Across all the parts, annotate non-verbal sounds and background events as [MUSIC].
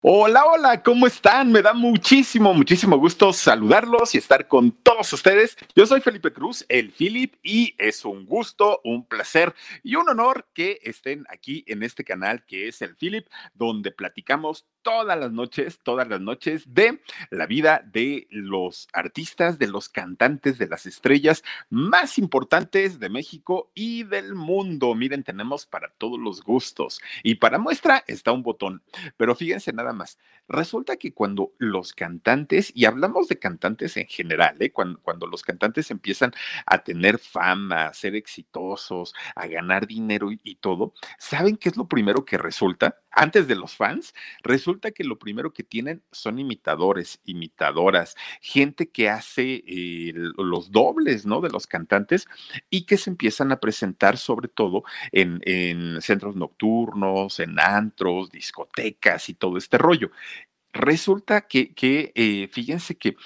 Hola, hola, ¿cómo están? Me da muchísimo, muchísimo gusto saludarlos y estar con todos ustedes. Yo soy Felipe Cruz, el Philip, y es un gusto, un placer y un honor que estén aquí en este canal que es el Philip, donde platicamos todas las noches, todas las noches de la vida de los artistas, de los cantantes, de las estrellas más importantes de México y del mundo. Miren, tenemos para todos los gustos y para muestra está un botón, pero fíjense nada más. Resulta que cuando los cantantes, y hablamos de cantantes en general, ¿eh? cuando, los cantantes empiezan a tener fama, a ser exitosos, a ganar dinero y, y todo, ¿saben qué es lo primero que resulta? Antes de los fans, resulta que lo primero que tienen son imitadores, imitadoras, gente que hace eh, los dobles, ¿no? De los cantantes y que se empiezan a presentar sobre todo en, en centros nocturnos, en antros, discotecas y todo este rollo. Resulta que, eh, fíjense que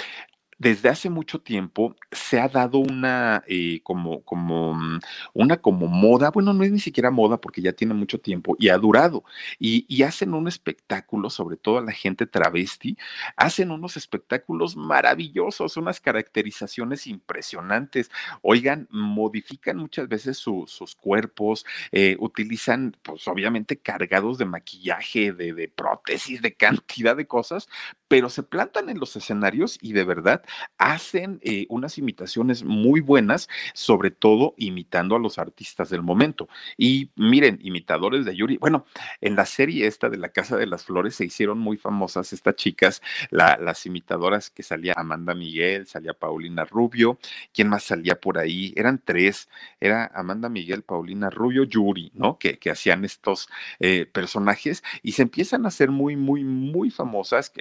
desde hace mucho tiempo se ha dado una eh, como, como mm, una como moda, bueno, no es ni siquiera moda porque ya tiene mucho tiempo y ha durado. Y, hacen un espectáculo, sobre todo la gente travesti, hacen unos espectáculos maravillosos, unas caracterizaciones impresionantes. Oigan, modifican muchas veces su- sus cuerpos, eh, utilizan, pues obviamente, cargados de maquillaje, de prótesis, de [LAUGHS] cantidad de cosas, pero se plantan en los escenarios y de verdad hacen eh, unas imitaciones muy buenas, sobre todo imitando a los artistas del momento. Y miren, imitadores de Yuri, bueno, en la serie esta de La Casa de las Flores se hicieron muy famosas estas chicas, la- las imitadoras que salía Amanda Miguel, salía Paulina Rubio, ¿quién más salía por ahí? Eran tres, era Amanda Miguel, Paulina Rubio, Yuri, ¿no? Que, que hacían estos eh, personajes y se empiezan a hacer muy, muy, muy famosas,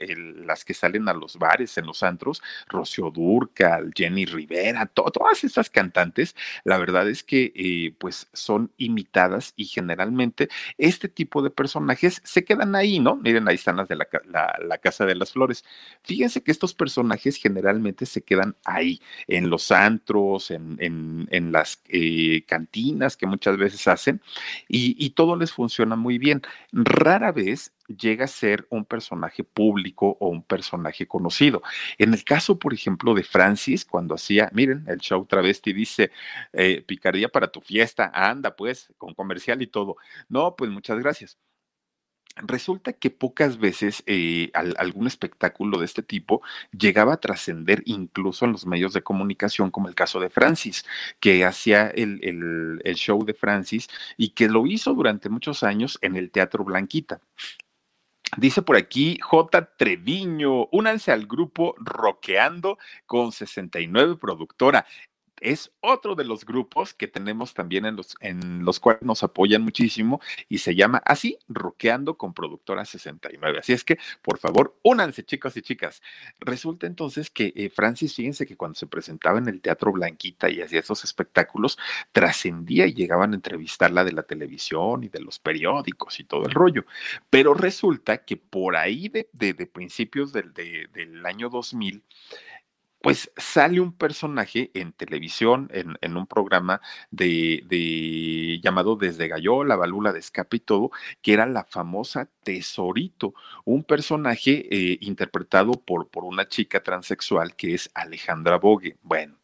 las que salen a los bares, en los antros, Rocío Dúrcal, Jenny Rivera, to- todas estas cantantes, la verdad es que eh, pues son imitadas y generalmente este tipo de personajes se quedan ahí, ¿no? Miren, ahí están las de la, ca- la- la Casa de las Flores. Fíjense que estos personajes generalmente se quedan ahí, en los antros, en, en- las eh, cantinas que muchas veces hacen y todo les funciona muy bien. Rara vez llega a ser un personaje público o un personaje conocido. En el caso, por ejemplo, de Francis, cuando hacía, miren, el show travesti dice, eh, picardía para tu fiesta, anda pues, con comercial y todo. No, pues muchas gracias. Resulta que pocas veces eh, al- algún espectáculo de este tipo llegaba a trascender incluso en los medios de comunicación, como el caso de Francis, que hacía el, el el show de Francis y que lo hizo durante muchos años en el Teatro Blanquita. Dice por aquí J. Treviño, únanse al grupo Roqueando con 69 Productora. Es otro de los grupos que tenemos también en los, en los cuales nos apoyan muchísimo y se llama así, Roqueando con Productora 69. Así es que, por favor, únanse chicos y chicas. Resulta entonces que eh, Francis, fíjense que cuando se presentaba en el Teatro Blanquita y hacía esos espectáculos, trascendía y llegaban a entrevistarla de la televisión y de los periódicos y todo el rollo. Pero resulta que por ahí de, de- de principios del, de- del año 2000, pues sale un personaje en televisión, en, en un programa de, de- llamado Desde Gallola, Balula de Escape y todo, que era la famosa Tesorito, un personaje eh, interpretado por, por una chica transexual que es Alejandra Bogue. Bueno,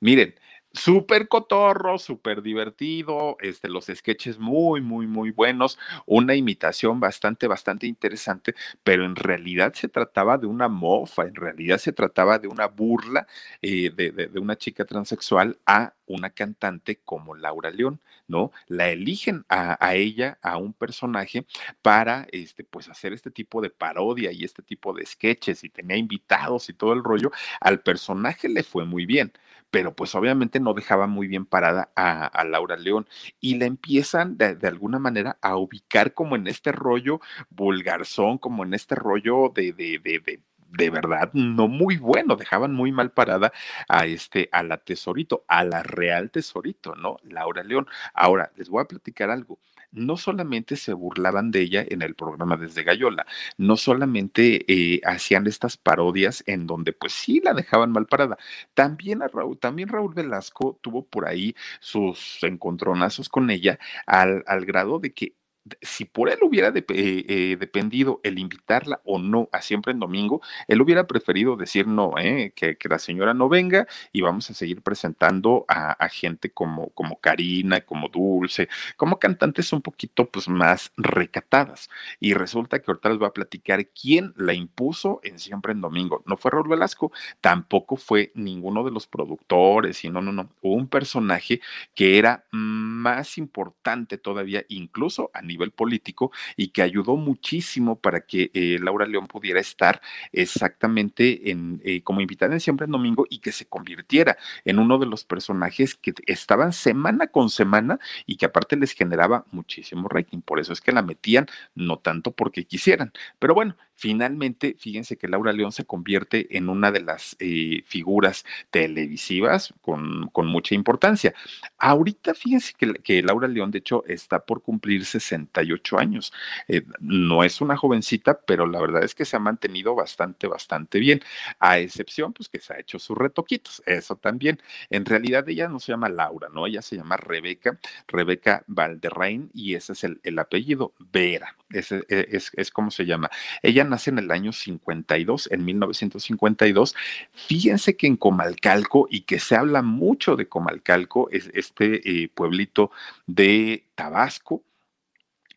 miren, súper cotorro, súper divertido, este, los sketches muy, muy, muy buenos, una imitación bastante, bastante interesante, pero en realidad se trataba de una mofa, en realidad se trataba de una burla eh, de, una chica transexual a una cantante como Laura León, ¿no? La eligen a, a ella, a un personaje, para este, pues hacer este tipo de parodia y este tipo de sketches, y tenía invitados y todo el rollo. Al personaje le fue muy bien pero pues obviamente no dejaba muy bien parada a, a Laura León y la empiezan de, de alguna manera a ubicar como en este rollo vulgarzón, como en este rollo de, de, de, de verdad no muy bueno, dejaban muy mal parada a este a la Tesorito, a la Real Tesorito, ¿no? Laura León. Ahora les voy a platicar algo. No solamente se burlaban de ella en el programa Desde Gallola, no solamente eh, hacían estas parodias en donde pues sí la dejaban mal parada, también Raúl, también Raúl Velasco tuvo por ahí sus encontronazos con ella al, al grado de que si por él hubiera eh, eh, dependido el invitarla o no a siempre en domingo, él hubiera preferido decir no, eh, que, la señora no venga y vamos a seguir presentando a, gente como, como Karina, como Dulce, como cantantes un poquito pues más recatadas. Y resulta que ahorita les voy a platicar quién la impuso en siempre en domingo. No fue Raúl Velasco, tampoco fue ninguno de los productores, y no, no, no, un personaje que era más importante todavía, incluso a nivel político, y que ayudó muchísimo para que eh, Laura León pudiera estar exactamente en, eh, como invitada en Siempre en Domingo y que se convirtiera en uno de los personajes que estaban semana con semana y que aparte les generaba muchísimo rating. Por eso es que la metían, no tanto porque quisieran. Pero bueno, finalmente, fíjense que Laura León se convierte en una de las eh, figuras televisivas con, mucha importancia. Ahorita, fíjense que, Laura León, de hecho, está por cumplir 68 años. Eh, no es una jovencita, pero la verdad es que se ha mantenido bastante, bastante bien, a excepción, pues que se ha hecho sus retoquitos, eso también. En realidad ella no se llama Laura, ¿no? Ella se llama Rebeca, Rebeca Valderrain, y ese es el, el apellido, Vera, ese e, es, es como se llama. Ella nace en el año 52, en 1952. Fíjense que en Comalcalco, y que se habla mucho de Comalcalco, es este eh, pueblito de Tabasco,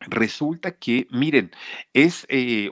Resulta que, miren, es eh,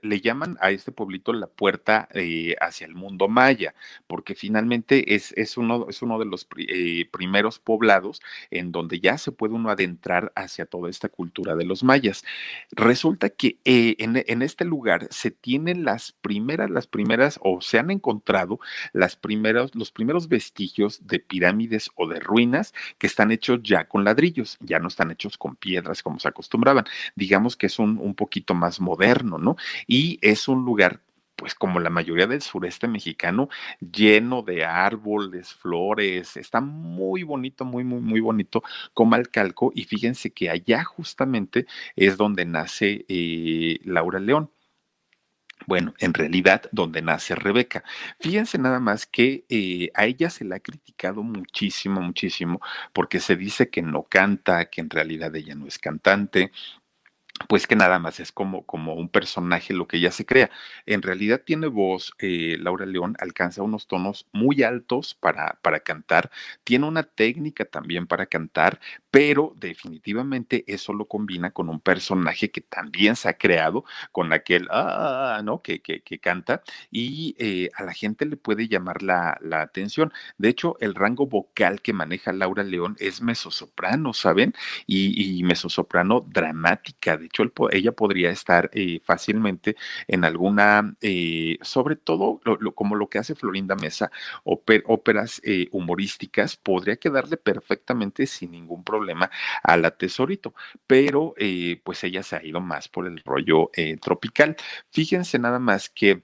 le, llaman a este pueblito la puerta eh, hacia el mundo maya, porque finalmente es, es, uno, es uno de los eh, primeros poblados en donde ya se puede uno adentrar hacia toda esta cultura de los mayas. Resulta que en, en, este lugar se tienen las primeras, las primeras, o se han encontrado las primeras, los primeros vestigios de pirámides o de ruinas que están hechos ya con ladrillos, ya no están hechos con piedras como se acostumbra Digamos que es un, un poquito más moderno, ¿no? Y es un lugar pues como la mayoría del sureste mexicano, lleno de árboles, flores, está muy bonito, muy, muy, muy bonito como Alcalco. Y fíjense que allá justamente es donde nace eh, Laura León. Bueno, en realidad, donde nace Rebeca. Fíjense nada más que eh, a ella se la ha criticado muchísimo, muchísimo, porque se dice que no canta, que en realidad ella no es cantante, pues que nada más es como, como un personaje lo que ella se crea. En realidad tiene voz, eh, Laura León alcanza unos tonos muy altos para, para cantar, tiene una técnica también para cantar, pero definitivamente eso lo combina con un personaje que también se ha creado, con aquel, ah, ¿no? Que, que, que canta y eh, a la gente le puede llamar la, la, atención. De hecho, el rango vocal que maneja Laura León es mesosoprano, ¿saben? Y, y mesosoprano dramática. De hecho, ella podría estar eh, fácilmente en alguna, eh, sobre todo como lo que hace Florinda Mesa, óperas humorísticas, podría quedarle perfectamente sin ningún problema problema a la tesorito, pero eh, pues ella se ha ido más por el rollo eh, tropical. Fíjense nada más que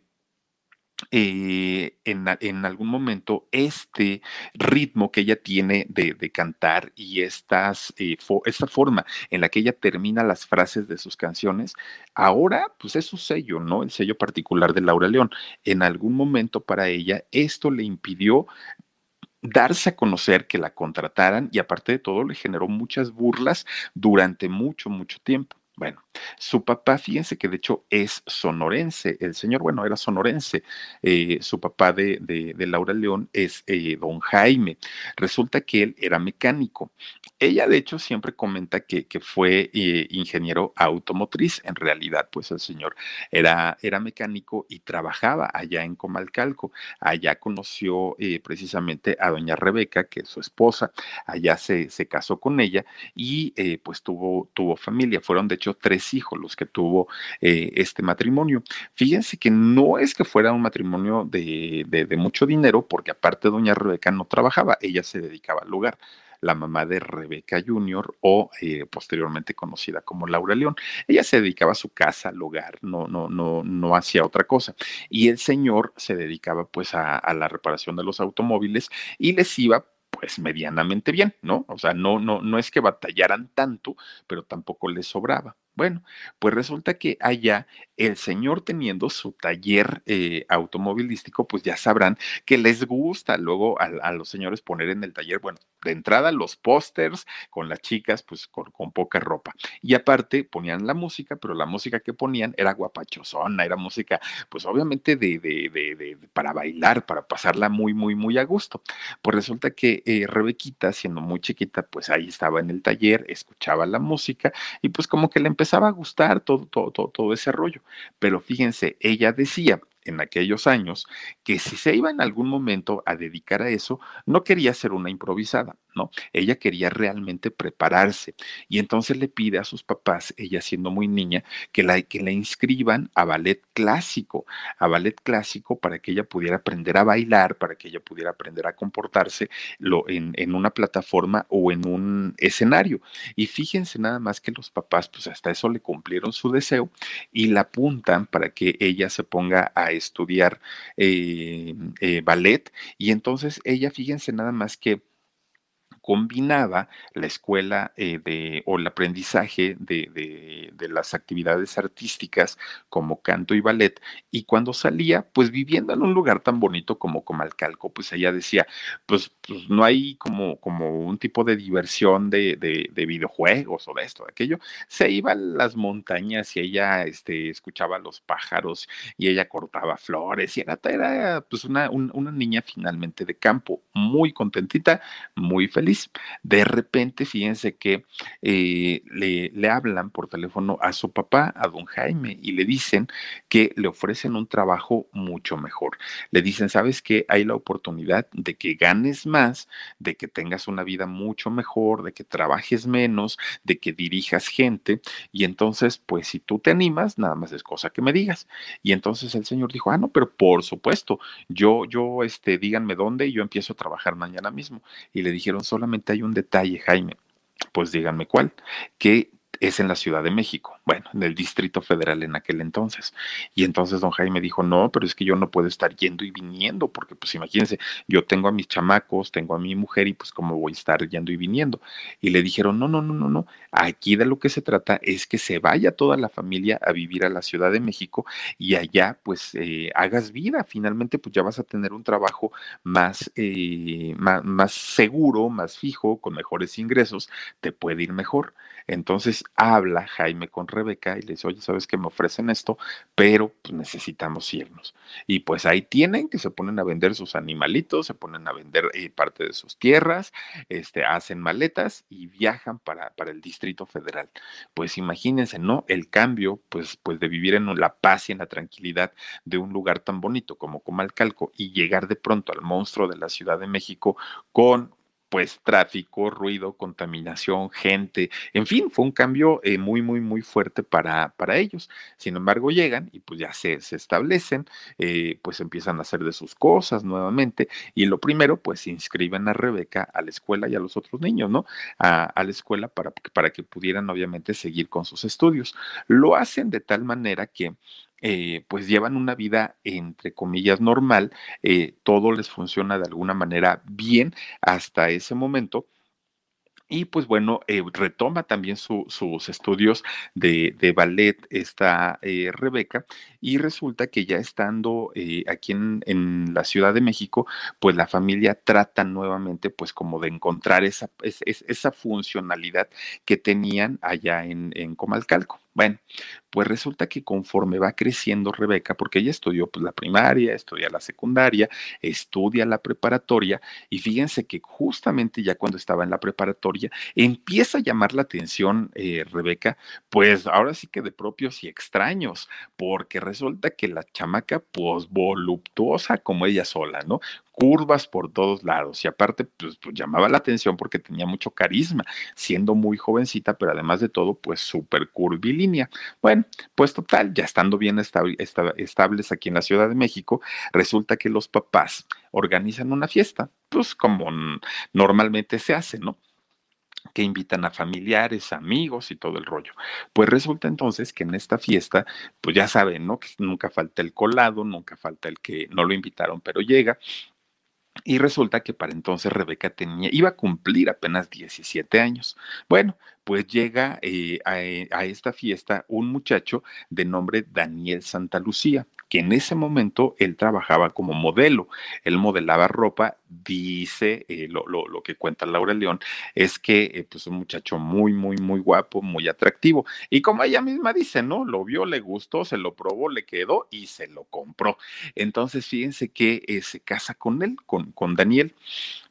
eh, en, en, algún momento este ritmo que ella tiene de, de cantar y esta forma en la que ella termina las frases de sus canciones, ahora pues es su sello, ¿no? El sello particular de Laura León. En algún momento para ella esto le impidió darse a conocer que la contrataran y aparte de todo le generó muchas burlas durante mucho, mucho tiempo. Bueno, su papá, fíjense que de hecho es sonorense, el señor, bueno, era sonorense, eh, su papá de, de, Laura León es eh, don Jaime. Resulta que él era mecánico. Ella de hecho siempre comenta que, que fue eh, ingeniero automotriz, en realidad pues el señor era, era mecánico y trabajaba allá en Comalcalco. Allá conoció precisamente a doña Rebeca, que es su esposa, allá se, se casó con ella y pues tuvo, tuvo familia. Fueron de hecho tres hijos los que tuvo eh, este matrimonio. Fíjense que no es que fuera un matrimonio de, de, mucho dinero, porque aparte doña Rebeca no trabajaba, ella se dedicaba al lugar la mamá de Rebeca Jr. o eh, posteriormente conocida como Laura León. Ella se dedicaba a su casa, al hogar, no, no, no, no hacía otra cosa. Y el señor se dedicaba pues a, a la reparación de los automóviles y les iba pues medianamente bien, ¿no? O sea, no, no, no es que batallaran tanto, pero tampoco les sobraba. Bueno, pues resulta que allá el señor teniendo su taller eh, automovilístico, pues ya sabrán que les gusta luego a, los señores poner en el taller, bueno, de entrada los pósters con las chicas, pues con, poca ropa. Y aparte ponían la música, pero la música que ponían era guapachosona, era música, pues obviamente de, de, de, para bailar, para pasarla muy, muy, muy a gusto. Pues resulta que eh, Rebequita, siendo muy chiquita, pues ahí estaba en el taller, escuchaba la música y pues como que le empezó empezaba a gustar todo, todo, todo, todo ese rollo. Pero fíjense, ella decía, en aquellos años que si se iba en algún momento a dedicar a eso, no quería ser una improvisada, ¿no? Ella quería realmente prepararse y entonces le pide a sus papás, ella siendo muy niña, que la, que inscriban a ballet clásico, a ballet clásico para que ella pudiera aprender a bailar, para que ella pudiera aprender a comportarse lo, en, en una plataforma o en un escenario. Y fíjense nada más que los papás, pues hasta eso le cumplieron su deseo y la apuntan para que ella se ponga a estudiar eh, eh, ballet. Y entonces ella, fíjense nada más que combinaba la escuela eh, de, o el aprendizaje de, de, las actividades artísticas como canto y ballet, y cuando salía, pues viviendo en un lugar tan bonito como Comalcalco, pues ella decía, pues, pues no hay como, como un tipo de diversión de, de, videojuegos o de esto, de aquello, se iba a las montañas y ella este, escuchaba los pájaros y ella cortaba flores y era, era pues una, una niña finalmente de campo, muy contentita, muy feliz de repente, fíjense que eh, le, le hablan por teléfono a su papá, a don Jaime, y le dicen que le ofrecen un trabajo mucho mejor. Le dicen, ¿sabes qué? Hay la oportunidad de que ganes más, de que tengas una vida mucho mejor, de que trabajes menos, de que dirijas gente. Y entonces, pues si tú te animas, nada más es cosa que me digas. Y entonces el señor dijo, ah, no, pero por supuesto, yo, yo, este, díganme dónde y yo empiezo a trabajar mañana mismo. Y le dijeron, solamente hay un detalle, Jaime. Pues díganme cuál, que es en la Ciudad de México, bueno, en el Distrito Federal en aquel entonces. Y entonces don Jaime dijo, no, pero es que yo no puedo estar yendo y viniendo, porque pues imagínense, yo tengo a mis chamacos, tengo a mi mujer y pues cómo voy a estar yendo y viniendo. Y le dijeron, no, no, no, no, no, aquí de lo que se trata es que se vaya toda la familia a vivir a la Ciudad de México y allá pues eh, hagas vida, finalmente pues ya vas a tener un trabajo más, eh, más, más seguro, más fijo, con mejores ingresos, te puede ir mejor. Entonces habla Jaime con Rebeca y le dice, oye, sabes que me ofrecen esto, pero pues, necesitamos irnos. Y pues ahí tienen que se ponen a vender sus animalitos, se ponen a vender eh, parte de sus tierras, este, hacen maletas y viajan para, para el Distrito Federal. Pues imagínense, ¿no? El cambio, pues, pues de vivir en la paz y en la tranquilidad de un lugar tan bonito como Comalcalco y llegar de pronto al monstruo de la Ciudad de México con pues tráfico, ruido, contaminación, gente, en fin, fue un cambio eh, muy, muy, muy fuerte para, para ellos. Sin embargo, llegan y pues ya se, se establecen, eh, pues empiezan a hacer de sus cosas nuevamente y lo primero, pues inscriben a Rebeca a la escuela y a los otros niños, ¿no? A, a la escuela para, para que pudieran obviamente seguir con sus estudios. Lo hacen de tal manera que eh, pues llevan una vida entre comillas normal, eh, todo les funciona de alguna manera bien hasta ese momento. Y pues bueno, eh, retoma también sus estudios de, ballet esta Rebeca y resulta que ya estando aquí en, la Ciudad de México, pues la familia trata nuevamente pues como de encontrar esa, esa funcionalidad que tenían allá en Comalcalco. Bueno, pues resulta que conforme va creciendo Rebeca, porque ella estudió pues, la primaria, estudia la secundaria, estudia la preparatoria, y fíjense que justamente ya cuando estaba en la preparatoria, empieza a llamar la atención eh, Rebeca, pues ahora sí que de propios y extraños, porque resulta que la chamaca, pues voluptuosa como ella sola, ¿no? Curvas por todos lados y aparte pues, pues, llamaba la atención porque tenía mucho carisma, siendo muy jovencita, pero además de todo pues súper curvilínea. Bueno, pues total, ya estando bien estables aquí en la Ciudad de México, resulta que los papás organizan una fiesta, pues como normalmente se hace, ¿no? que invitan a familiares, amigos y todo el rollo. Pues resulta entonces que en esta fiesta, pues ya saben, ¿no? Que nunca falta el colado, nunca falta el que no lo invitaron, pero llega. Y resulta que para entonces Rebeca tenía, iba a cumplir apenas 17 años. Bueno, pues llega eh, a, a esta fiesta un muchacho de nombre Daniel Santa Lucía que en ese momento él trabajaba como modelo, él modelaba ropa, dice, eh, lo, que cuenta Laura León, es que eh, pues un muchacho muy, muy, muy guapo, muy atractivo, y como ella misma dice, ¿no? Lo vio, le gustó, se lo probó, le quedó y se lo compró. Entonces, fíjense que eh, se casa con él, con, con Daniel,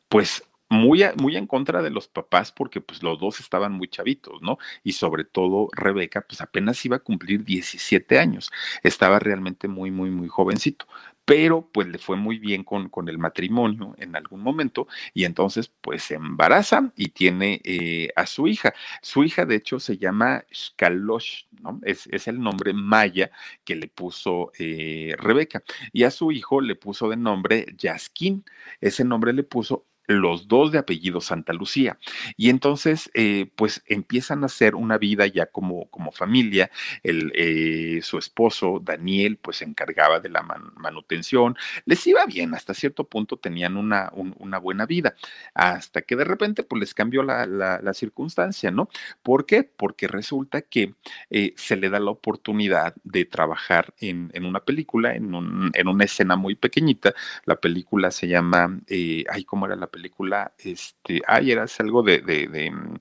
pues muy, muy en contra de los papás porque pues los dos estaban muy chavitos, ¿no? Y sobre todo Rebeca pues apenas iba a cumplir 17 años, estaba realmente muy, muy, muy jovencito, pero pues le fue muy bien con, con el matrimonio en algún momento y entonces pues se embaraza y tiene eh, a su hija. Su hija de hecho se llama Shkalosh, ¿no? Es, es el nombre maya que le puso eh, Rebeca y a su hijo le puso de nombre Yaskin, ese nombre le puso los dos de apellido Santa Lucía. Y entonces, eh, pues empiezan a hacer una vida ya como, como familia. El, eh, su esposo, Daniel, pues se encargaba de la manutención. Les iba bien, hasta cierto punto tenían una, una buena vida, hasta que de repente, pues les cambió la, la, circunstancia, ¿no? ¿Por qué? Porque resulta que eh, se le da la oportunidad de trabajar en, en una película, en, un, en, una escena muy pequeñita. La película se llama, ay, ¿cómo era la película, este, ay, era algo de, de, mm,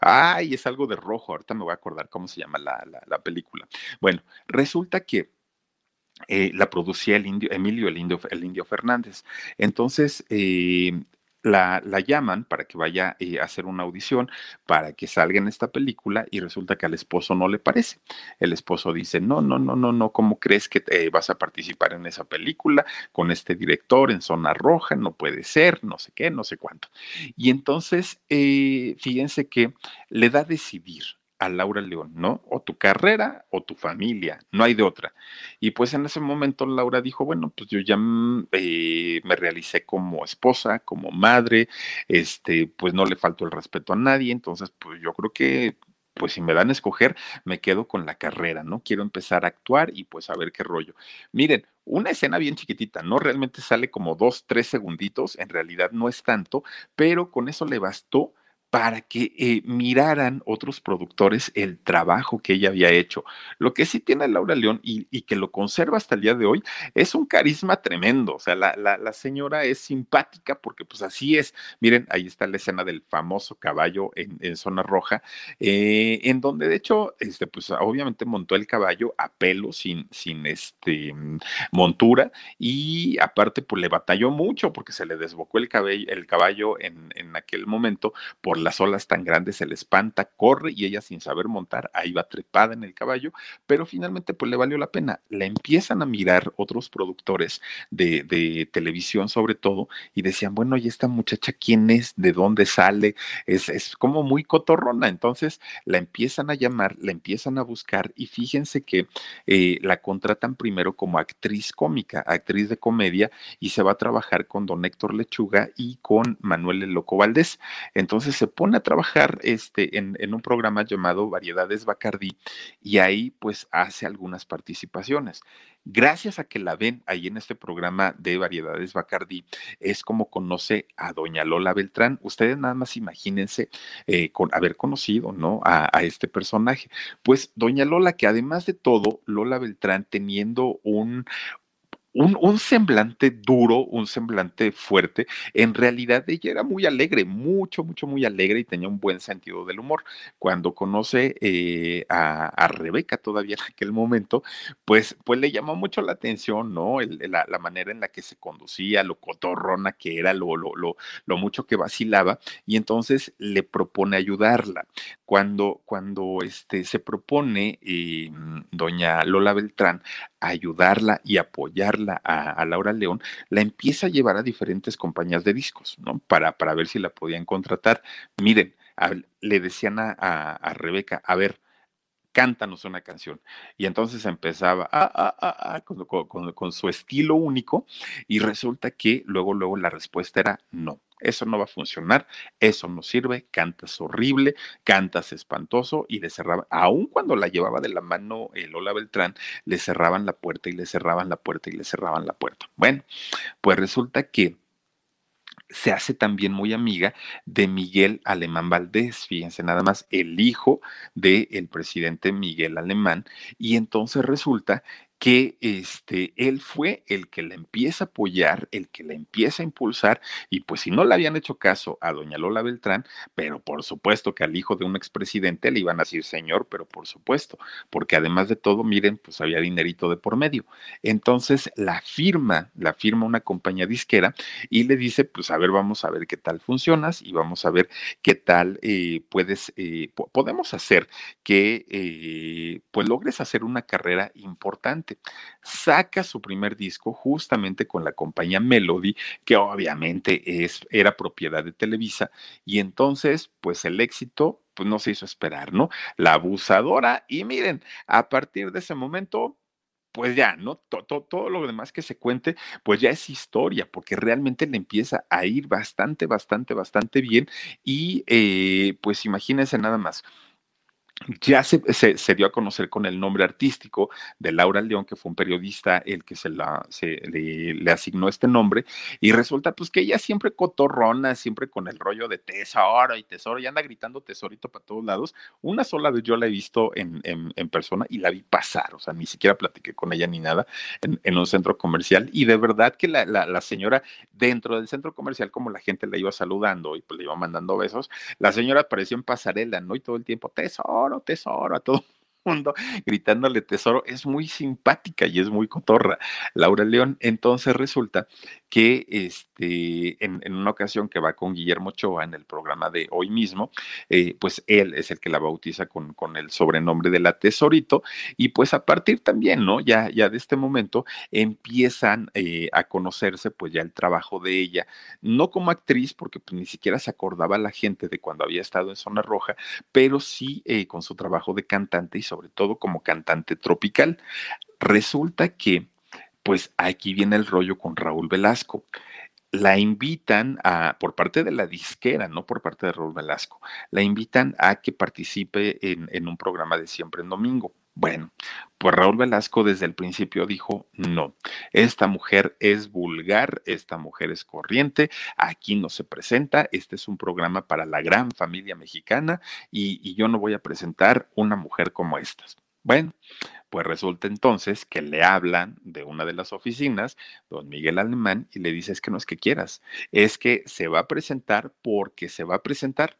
ay, es algo de rojo, ahorita me voy a acordar cómo se llama la, la, película. Bueno, resulta que eh, la producía el indio, Emilio el Indio, el Indio Fernández. Entonces, eh, la, llaman para que vaya eh, a hacer una audición, para que salga en esta película y resulta que al esposo no le parece. El esposo dice, no, no, no, no, no, ¿cómo crees que vas a participar en esa película con este director en zona roja? No puede ser, no sé qué, no sé cuánto. Y entonces, eh, fíjense que le da a decidir a Laura León, ¿no? O tu carrera o tu familia, no hay de otra. Y pues en ese momento Laura dijo, bueno, pues yo ya mm, eh, me realicé como esposa, como madre, este, pues no le faltó el respeto a nadie, entonces pues yo creo que pues si me dan a escoger, me quedo con la carrera, ¿no? Quiero empezar a actuar y pues a ver qué rollo. Miren, una escena bien chiquitita, ¿no? Realmente sale como dos, tres segunditos, en realidad no es tanto, pero con eso le bastó para que eh, miraran otros productores el trabajo que ella había hecho. Lo que sí tiene Laura León y, que lo conserva hasta el día de hoy es un carisma tremendo. O sea, la, la, señora es simpática porque pues así es. Miren, ahí está la escena del famoso caballo en, zona roja, eh, en donde de hecho, este, pues obviamente montó el caballo a pelo, sin, sin este, montura, y aparte pues le batalló mucho porque se le desbocó el, cabello, el caballo en, en aquel momento por las olas tan grandes, se le espanta, corre y ella sin saber montar, ahí va trepada en el caballo, pero finalmente pues le valió la pena. La empiezan a mirar otros productores de, de televisión sobre todo y decían, bueno, ¿y esta muchacha quién es? ¿De dónde sale? Es, es como muy cotorrona. Entonces la empiezan a llamar, la empiezan a buscar y fíjense que eh, la contratan primero como actriz cómica, actriz de comedia y se va a trabajar con don Héctor Lechuga y con Manuel El Loco Valdés. Entonces se pone a trabajar este, en, un programa llamado Variedades Bacardi y ahí pues hace algunas participaciones. Gracias a que la ven ahí en este programa de Variedades Bacardi, es como conoce a doña Lola Beltrán. Ustedes nada más imagínense eh, con haber conocido, ¿no? A este personaje. Pues doña Lola, que además de todo, Lola Beltrán teniendo un, un, semblante duro, un semblante fuerte. En realidad ella era muy alegre, mucho, mucho, muy alegre y tenía un buen sentido del humor. Cuando conoce eh, a, Rebeca todavía en aquel momento, pues, pues le llamó mucho la atención, ¿no? la, manera en la que se conducía, lo cotorrona que era, lo, lo, lo, lo mucho que vacilaba, y entonces le propone ayudarla. Cuando, cuando este, se propone eh, doña Lola Beltrán ayudarla y apoyarla a, Laura León, la empieza a llevar a diferentes compañías de discos, ¿no? Para, para ver si la podían contratar. Miren, le decían a, a, Rebeca, a ver, cántanos una canción. Y entonces empezaba con, con, su estilo único y resulta que luego, luego la respuesta era no eso no va a funcionar, eso no sirve, cantas horrible, cantas espantoso y le cerraban, aun cuando la llevaba de la mano el Lola Beltrán, le cerraban la puerta y le cerraban la puerta y le cerraban la puerta. Bueno, pues resulta que se hace también muy amiga de Miguel Alemán Valdés, fíjense nada más, el hijo del presidente Miguel Alemán, y entonces resulta que este, él fue el que la empieza a apoyar, el que la empieza a impulsar, y pues si no le habían hecho caso a doña Lola Beltrán, pero por supuesto que al hijo de un expresidente le iban a decir señor, pero por supuesto, porque además de todo, miren, pues había dinerito de por medio. Entonces la firma, la firma una compañía disquera y le dice, pues a ver, vamos a ver qué tal funcionas y vamos a ver qué tal eh, puedes, eh, podemos hacer que eh, pues logres hacer una carrera importante Saca su primer disco justamente con la compañía Melody, que obviamente es, era propiedad de Televisa, y entonces, pues el éxito pues no se hizo esperar, ¿no? La abusadora, y miren, a partir de ese momento, pues ya, ¿no? Todo, lo demás que se cuente, pues ya es historia, porque realmente le empieza a ir bastante, bastante, bastante bien. Y eh, pues imagínense nada más, ya se, dio a conocer con el nombre artístico de Laura León, que fue un periodista el que se, la, le, asignó este nombre, y resulta pues que ella siempre cotorrona, siempre con el rollo de tesoro y tesoro, y anda gritando tesorito para todos lados. Una sola vez yo la he visto en, en, persona y la vi pasar, o sea, ni siquiera platiqué con ella ni nada en, en un centro comercial, y de verdad que la, la, la, señora dentro del centro comercial, como la gente la iba saludando y pues le iba mandando besos, la señora apareció en pasarela, ¿no? Y todo el tiempo, tesoro tesoro, a todo [LAUGHS] mundo gritándole tesoro, es muy simpática y es muy cotorra, Laura León. Entonces resulta que este, en, una ocasión que va con Guillermo Ochoa en el programa de hoy mismo, eh, pues él es el que la bautiza con, con, el sobrenombre de la Tesorito y pues a partir también, ¿no? Ya, ya de este momento empiezan eh, a conocerse pues ya el trabajo de ella, no como actriz, porque pues, ni siquiera se acordaba la gente de cuando había estado en Zona Roja, pero sí eh, con su trabajo de cantante y sobre todo como cantante tropical. Resulta que, pues aquí viene el rollo con Raúl Velasco la invitan a, por parte de la disquera, no por parte de Raúl Velasco, la invitan a que participe en, un programa de siempre en domingo. Bueno, pues Raúl Velasco desde el principio dijo, no, esta mujer es vulgar, esta mujer es corriente, aquí no se presenta, este es un programa para la gran familia mexicana y, y yo no voy a presentar una mujer como estas. Bueno, pues resulta entonces que le hablan de una de las oficinas, don Miguel Alemán, y le dice, es que no es que quieras, es que se va a presentar porque se va a presentar.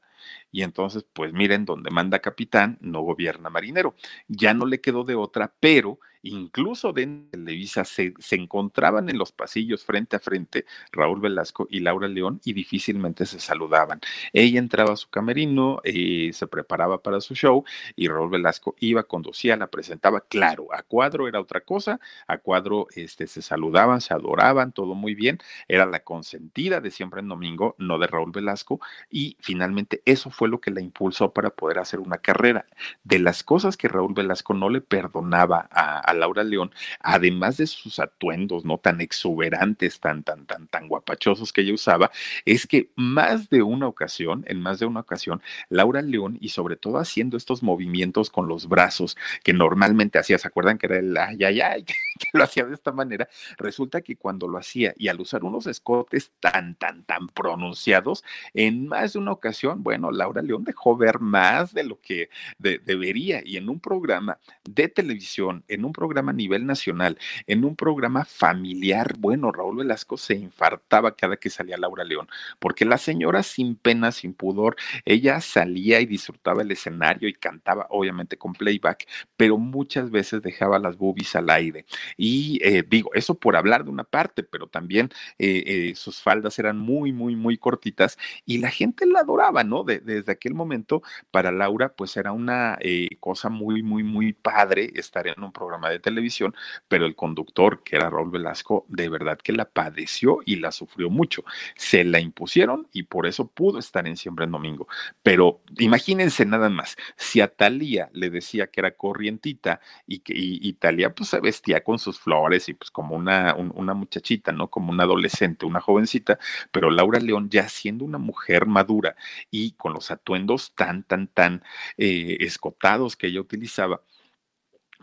Y entonces, pues miren, donde manda capitán, no gobierna marinero. Ya no le quedó de otra, pero incluso de Televisa se, se, encontraban en los pasillos frente a frente Raúl Velasco y Laura León y difícilmente se saludaban. Ella entraba a su camerino, eh, se preparaba para su show y Raúl Velasco iba, conducía, la presentaba. Claro, a cuadro era otra cosa, a cuadro este, se saludaban, se adoraban, todo muy bien. Era la consentida de siempre en domingo, no de Raúl Velasco, y finalmente eso fue lo que la impulsó para poder hacer una carrera. De las cosas que Raúl Velasco no le perdonaba a Laura León, además de sus atuendos no tan exuberantes, tan, tan, tan, tan guapachosos que ella usaba, es que más de una ocasión, en más de una ocasión, Laura León, y sobre todo haciendo estos movimientos con los brazos que normalmente hacía, ¿se acuerdan que era el ay, ay, ay, [LAUGHS] lo hacía de esta manera? Resulta que cuando lo hacía y al usar unos escotes tan, tan, tan pronunciados, en más de una ocasión, bueno, Laura León dejó ver más de lo que debería y en un programa de televisión, en un programa a nivel nacional, en un programa familiar, bueno, Raúl Velasco se infartaba cada que salía Laura León, porque la señora sin pena, sin pudor, ella salía y disfrutaba el escenario y cantaba, obviamente con playback, pero muchas veces dejaba las boobies al aire. Y eh, digo, eso por hablar de una parte, pero también eh, eh, sus faldas eran muy, muy, muy cortitas y la gente la adoraba, ¿no? desde aquel momento, para Laura, pues era una cosa muy, muy, muy padre estar en un programa de televisión, pero el conductor, que era Raúl Velasco, de verdad que la padeció y la sufrió mucho. Se la impusieron y por eso pudo estar en Siempre en Domingo. Pero imagínense nada más, si a Talía le decía que era corrientita y que y, Talía pues se vestía con sus flores y pues como una, una muchachita, ¿no? Como una adolescente, una jovencita, pero Laura León ya siendo una mujer madura y con los atuendos tan, tan, tan eh, escotados que ella utilizaba,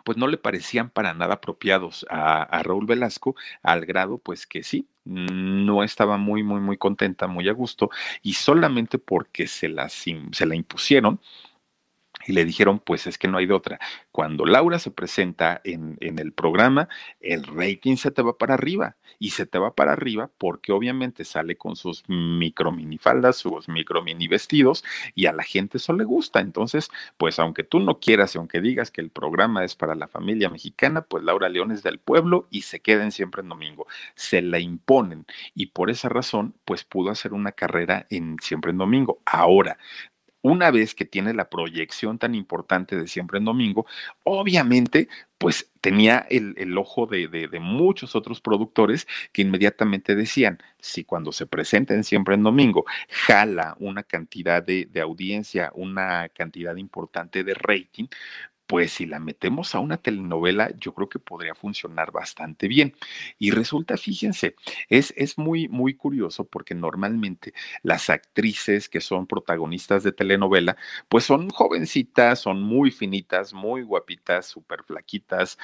pues no le parecían para nada apropiados a, a Raúl Velasco, al grado pues que sí, no estaba muy, muy, muy contenta, muy a gusto, y solamente porque se, las, se la impusieron, y le dijeron, pues es que no hay de otra. Cuando Laura se presenta en, en, el programa, el rating se te va para arriba y se te va para arriba porque obviamente sale con sus micro minifaldas, sus micro mini vestidos y a la gente eso le gusta. Entonces, pues aunque tú no quieras y aunque digas que el programa es para la familia mexicana, pues Laura León es del pueblo y se queden siempre en domingo. Se la imponen y por esa razón, pues pudo hacer una carrera en siempre en domingo. Ahora, una vez que tiene la proyección tan importante de siempre en domingo, obviamente, pues tenía el, ojo de, muchos otros productores que inmediatamente decían, si cuando se presenten siempre en domingo jala una cantidad de audiencia, una cantidad importante de rating, pues si la metemos a una telenovela, yo creo que podría funcionar bastante bien. Y resulta, fíjense, es, es muy, muy curioso porque normalmente las actrices que son protagonistas de telenovela, pues son jovencitas, son muy finitas, muy guapitas, súper flaquitas.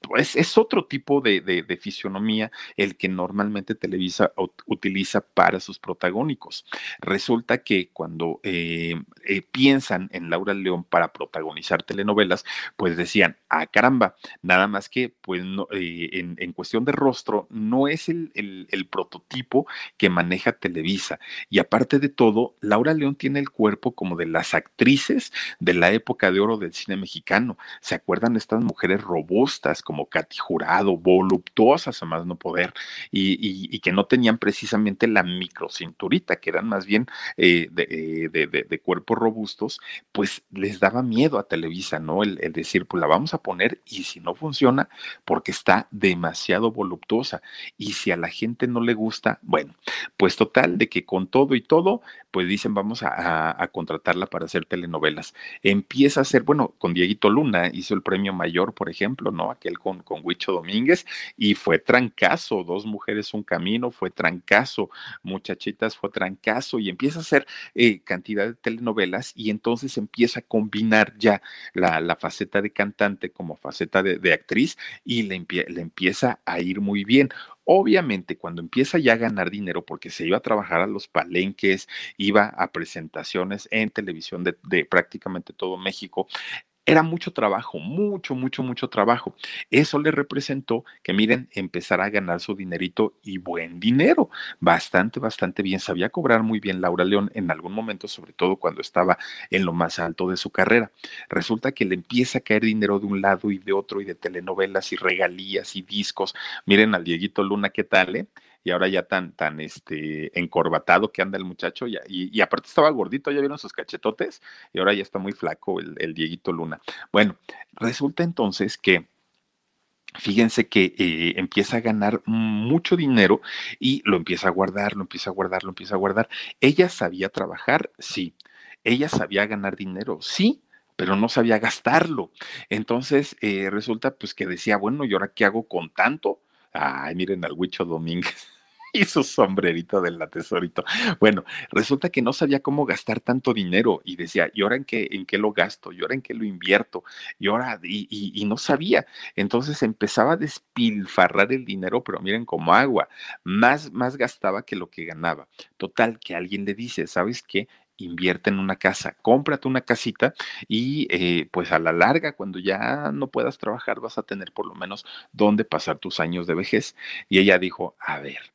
Pues es otro tipo de, de, de fisionomía el que normalmente Televisa utiliza para sus protagónicos. Resulta que cuando eh, eh, piensan en Laura León para protagonizar telenovelas, pues decían, ah, caramba, nada más que, pues, no, eh, en, en, cuestión de rostro, no es el, el, prototipo que maneja Televisa. Y aparte de todo, Laura León tiene el cuerpo como de las actrices de la época de oro del cine mexicano. ¿Se acuerdan estas mujeres robustas como Katy Jurado, voluptuosas a más no poder, y, y, que no tenían precisamente la microcinturita, que eran más bien eh, eh, de, de, de cuerpos robustos, pues les daba miedo a Televisa, ¿no? El, decir, pues la vamos a poner y si no funciona, porque está demasiado voluptuosa. Y si a la gente no le gusta, bueno, pues total, de que con todo y todo, pues dicen, vamos a, contratarla para hacer telenovelas. Empieza a hacer, bueno, con Dieguito Luna hizo el premio mayor, por ejemplo, ¿no? Aquel con, con Huicho Domínguez, y fue trancazo, dos mujeres, un camino, fue trancazo, muchachitas, fue trancazo, y empieza a hacer eh, cantidad de telenovelas, y entonces empieza a combinar ya la faceta de cantante como faceta de, actriz y le, le, empieza a ir muy bien. Obviamente, cuando empieza ya a ganar dinero, porque se iba a trabajar a los palenques, iba a presentaciones en televisión de prácticamente todo México, era mucho trabajo, mucho, mucho, mucho trabajo. Eso le representó que, miren, empezara a ganar su dinerito y buen dinero. Bastante, bastante bien. Sabía cobrar muy bien Laura León en algún momento, sobre todo cuando estaba en lo más alto de su carrera. Resulta que le empieza a caer dinero de un lado y de otro y de telenovelas y regalías y discos. Miren al Dieguito Luna, ¿qué tal, eh? Y ahora ya tan, tan este, encorbatado que anda el muchacho, y, aparte estaba gordito, ya vieron sus cachetotes, y ahora ya está muy flaco el, el Dieguito Luna. Bueno, resulta entonces que fíjense que eh, empieza a ganar mucho dinero y lo empieza a guardar, lo empieza a guardar, lo empieza a guardar. Ella sabía trabajar, sí. Ella sabía ganar dinero, sí, pero no sabía gastarlo. Entonces eh, resulta pues que decía, bueno, ¿y ahora qué hago con tanto? Ay, miren al Huicho Domínguez [LAUGHS] y su sombrerito de la tesorito. Bueno, resulta que no sabía cómo gastar tanto dinero y decía, ¿y ahora en qué, en qué lo gasto? ¿Y ahora en qué lo invierto? Y ahora, y, y, y no sabía. Entonces empezaba a despilfarrar el dinero, pero miren como agua. Más, más gastaba que lo que ganaba. Total, que alguien le dice, ¿sabes qué? invierte en una casa, cómprate una casita y eh, pues a la larga, cuando ya no puedas trabajar, vas a tener por lo menos dónde pasar tus años de vejez. Y ella dijo, a ver,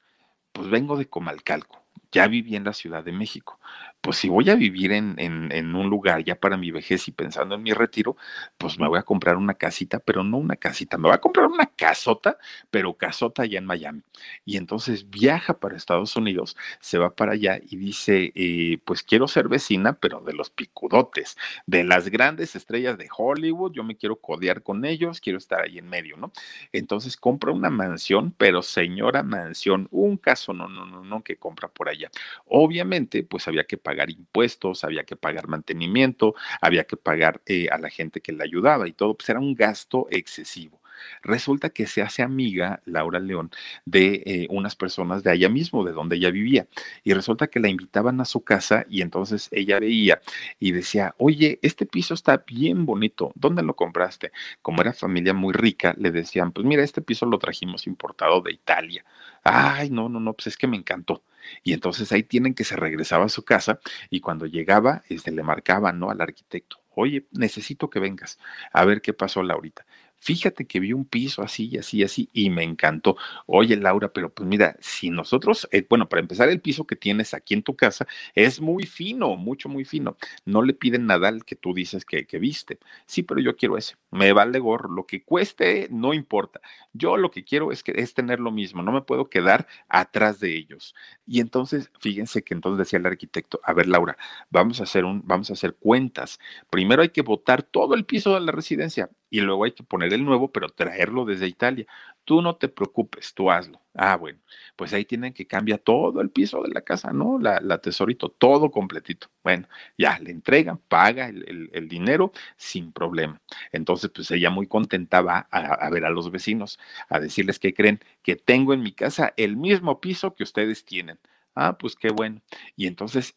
pues vengo de Comalcalco, ya viví en la Ciudad de México, pues si voy a vivir en, en, un lugar ya para mi vejez y pensando en mi retiro, pues me voy a comprar una casita, pero no una casita, me voy a comprar una casota, pero casota allá en Miami. Y entonces viaja para Estados Unidos, se va para allá y dice, eh, pues quiero ser vecina, pero de los picudotes, de las grandes estrellas de Hollywood, yo me quiero codear con ellos, quiero estar ahí en medio, ¿no? Entonces compra una mansión, pero señora mansión, un caso no, no, no, no, que compra por allá. Obviamente, pues había que pagar pagar impuestos, había que pagar mantenimiento, había que pagar eh, a la gente que le ayudaba y todo, pues era un gasto excesivo. Resulta que se hace amiga, Laura León, de eh, unas personas de allá mismo, de donde ella vivía. Y resulta que la invitaban a su casa y entonces ella veía y decía, oye, este piso está bien bonito, ¿dónde lo compraste? Como era familia muy rica, le decían, pues mira, este piso lo trajimos importado de Italia. Ay, no, no, no, pues es que me encantó. Y entonces ahí tienen que se regresaba a su casa y cuando llegaba, este, le marcaban, ¿no? Al arquitecto, oye, necesito que vengas a ver qué pasó Laurita fíjate que vi un piso así y así y así y me encantó. Oye, Laura, pero pues mira, si nosotros, eh, bueno, para empezar, el piso que tienes aquí en tu casa es muy fino, mucho, muy fino. No le piden nada al que tú dices que, que viste. Sí, pero yo quiero ese. Me vale gorro. Lo que cueste, no importa. Yo lo que quiero es, que, es tener lo mismo. No me puedo quedar atrás de ellos. Y entonces, fíjense que entonces decía el arquitecto, a ver, Laura, vamos a hacer un, vamos a hacer cuentas. Primero hay que botar todo el piso de la residencia y luego hay que poner el nuevo, pero traerlo desde Italia. Tú no te preocupes, tú hazlo. Ah, bueno, pues ahí tienen que cambiar todo el piso de la casa, ¿no? La, tesorito, todo completito. Bueno, ya le entregan, paga el, dinero sin problema. Entonces, pues ella muy contenta va a, a, ver a los vecinos, a decirles que creen que tengo en mi casa el mismo piso que ustedes tienen. Ah, pues qué bueno. Y entonces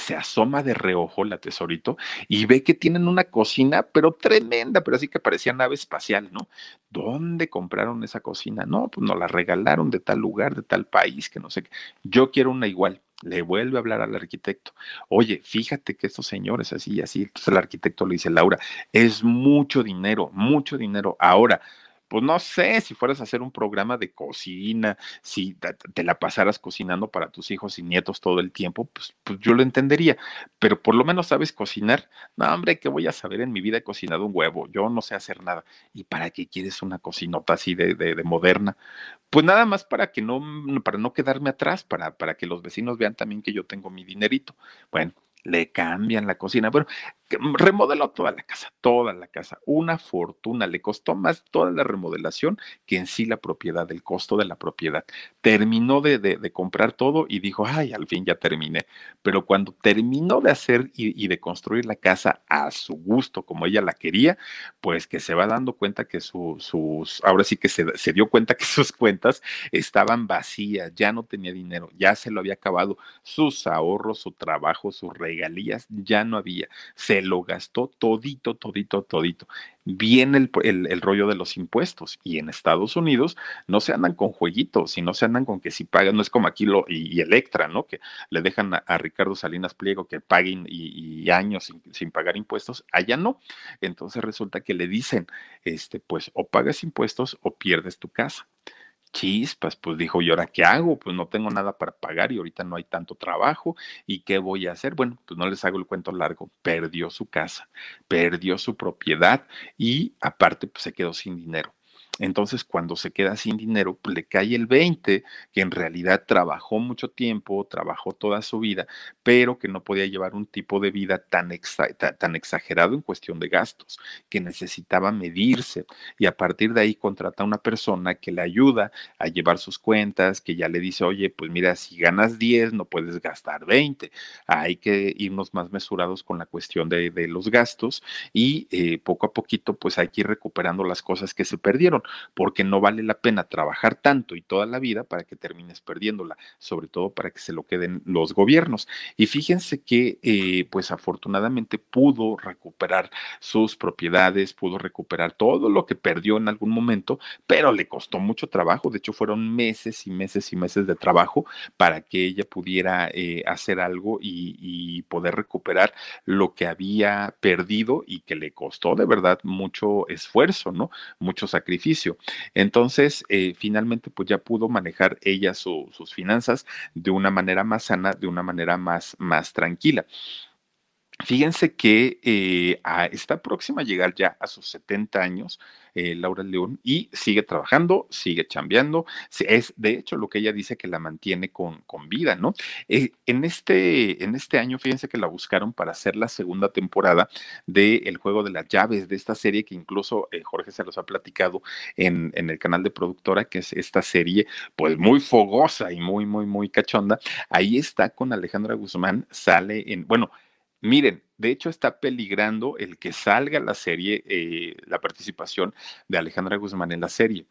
se asoma de reojo la tesorito y ve que tienen una cocina, pero tremenda, pero así que parecía nave espacial, ¿no? ¿Dónde compraron esa cocina? No, pues nos la regalaron de tal lugar, de tal país, que no sé qué. Yo quiero una igual. Le vuelve a hablar al arquitecto. Oye, fíjate que estos señores así y así. Entonces el arquitecto le dice, Laura, es mucho dinero, mucho dinero. Ahora, pues no sé, si fueras a hacer un programa de cocina, si te, la pasaras cocinando para tus hijos y nietos todo el tiempo, pues, pues, yo lo entendería, pero por lo menos sabes cocinar. No, hombre, ¿qué voy a saber en mi vida he cocinado un huevo? Yo no sé hacer nada. ¿Y para qué quieres una cocinota así de, de, de moderna? Pues nada más para que no, para no quedarme atrás, para, para que los vecinos vean también que yo tengo mi dinerito. Bueno, le cambian la cocina. Bueno, remodeló toda la casa, toda la casa, una fortuna, le costó más toda la remodelación que en sí la propiedad, el costo de la propiedad. Terminó de, de, comprar todo y dijo, ay, al fin ya terminé. Pero cuando terminó de hacer y, de construir la casa a su gusto, como ella la quería, pues que se va dando cuenta que sus, ahora sí que se, se dio cuenta que [LAUGHS] sus cuentas estaban vacías, ya no tenía dinero, ya se lo había acabado, sus ahorros, su trabajo, sus regalías, ya no había. Se lo gastó todito, todito, todito. Viene el, el, rollo de los impuestos y en Estados Unidos no se andan con jueguitos, sino se andan con que si pagan, no es como aquí lo, y, Electra, ¿no? Que le dejan a, Ricardo Salinas Pliego que paguen y, años sin, sin, pagar impuestos, allá no. Entonces resulta que le dicen, este, pues o pagas impuestos o pierdes tu casa. Chispas, pues dijo, ¿y ahora qué hago? Pues no tengo nada para pagar y ahorita no hay tanto trabajo. ¿Y qué voy a hacer? Bueno, pues no les hago el cuento largo. Perdió su casa, perdió su propiedad y aparte pues se quedó sin dinero. Entonces, cuando se queda sin dinero, pues le cae el 20, que en realidad trabajó mucho tiempo, trabajó toda su vida, pero que no podía llevar un tipo de vida tan, exagerado en cuestión de gastos, que necesitaba medirse. Y a partir de ahí contrata a una persona que le ayuda a llevar sus cuentas, que ya le dice, oye, pues mira, si ganas 10, no puedes gastar 20. Hay que irnos más mesurados con la cuestión de, los gastos y eh, poco a poquito, pues hay que ir recuperando las cosas que se perdieron porque no vale la pena trabajar tanto y toda la vida para que termines perdiéndola, sobre todo para que se lo queden los gobiernos. Y fíjense que, eh, pues afortunadamente pudo recuperar sus propiedades, pudo recuperar todo lo que perdió en algún momento, pero le costó mucho trabajo. De hecho, fueron meses y meses y meses de trabajo para que ella pudiera eh, hacer algo y, y poder recuperar lo que había perdido y que le costó de verdad mucho esfuerzo, ¿no? Mucho sacrificio entonces, eh, finalmente, pues ya pudo manejar ella sus finanzas de una manera más sana, de una manera más, más tranquila. Fíjense que eh, está próxima a llegar ya a sus 70 años, eh, Laura León, y sigue trabajando, sigue chambeando. Es de hecho lo que ella dice que la mantiene con, con vida, ¿no? Eh, en, este, en este año, fíjense que la buscaron para hacer la segunda temporada de El Juego de las Llaves, de esta serie que incluso Jorge se los ha platicado en, en el canal de productora, que es esta serie, pues muy fogosa y muy, muy, muy cachonda. Ahí está con Alejandra Guzmán, sale en, bueno, Miren, de hecho está peligrando el que salga la serie, eh, la participación de Alejandra Guzmán en la serie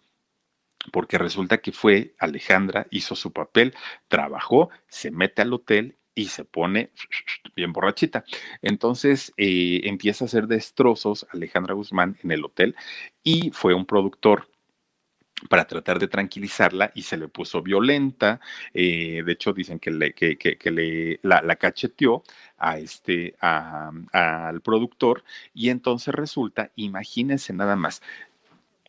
porque resulta que fue Alejandra, hizo su papel, trabajó, se mete al hotel y se pone bien borrachita. Entonces eh, empieza a hacer destrozos Alejandra Guzmán en el hotel y fue un productor para tratar de tranquilizarla y se le puso violenta. Eh, de hecho, dicen que le, que, le la, cacheteó a este, al productor y entonces resulta, imagínense nada más,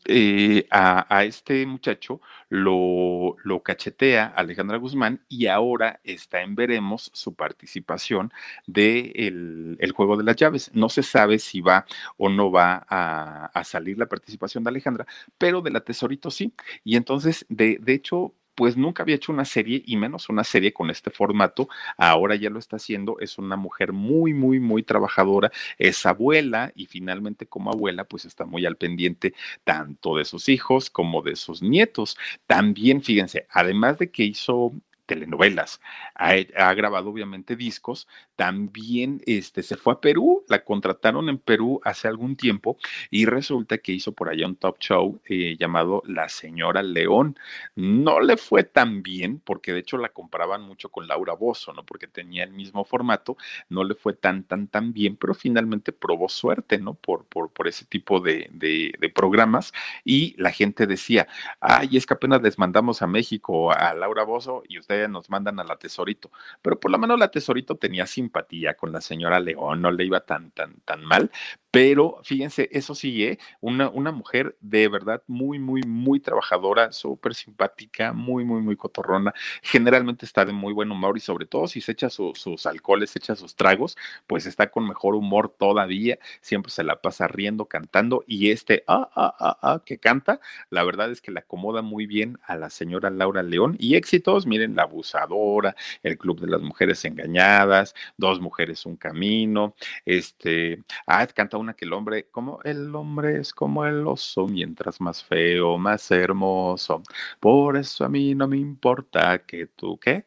eh, a, este muchacho lo, lo cachetea Alejandra Guzmán y ahora está en veremos su participación del el juego de las llaves. No se sabe si va o no va a, a, salir la participación de Alejandra, pero de la Tesorito sí. Y entonces, de, de hecho, pues nunca había hecho una serie y menos una serie con este formato. Ahora ya lo está haciendo. Es una mujer muy, muy, muy trabajadora. Es abuela y finalmente como abuela pues está muy al pendiente tanto de sus hijos como de sus nietos. También, fíjense, además de que hizo telenovelas, ha, grabado obviamente discos, también este, se fue a Perú, la contrataron en Perú hace algún tiempo y resulta que hizo por allá un top show eh, llamado La Señora León. No le fue tan bien, porque de hecho la comparaban mucho con Laura Bozo, ¿no? Porque tenía el mismo formato, no le fue tan, tan, tan bien, pero finalmente probó suerte, ¿no? Por, por, por ese tipo de, de, de programas y la gente decía, ay, es que apenas les mandamos a México a Laura Bozo y ustedes nos mandan a la Tesorito, pero por lo menos la Tesorito tenía simpatía con la señora León, no le iba tan, tan, tan mal, pero fíjense, eso sí, ¿eh? una, una mujer de verdad muy, muy, muy trabajadora, súper simpática, muy, muy, muy cotorrona. Generalmente está de muy buen humor y sobre todo si se echa sus alcoholes, se echa sus tragos, pues está con mejor humor todavía. Siempre se la pasa riendo, cantando y este, ah, ah, ah, ah, que canta, la verdad es que le acomoda muy bien a la señora Laura León y éxitos, miren, La Abusadora, El Club de las Mujeres Engañadas, Dos Mujeres, Un Camino, este, ah, canta una que el hombre, como el hombre es como el oso, mientras más feo, más hermoso. Por eso a mí no me importa que tú, ¿qué?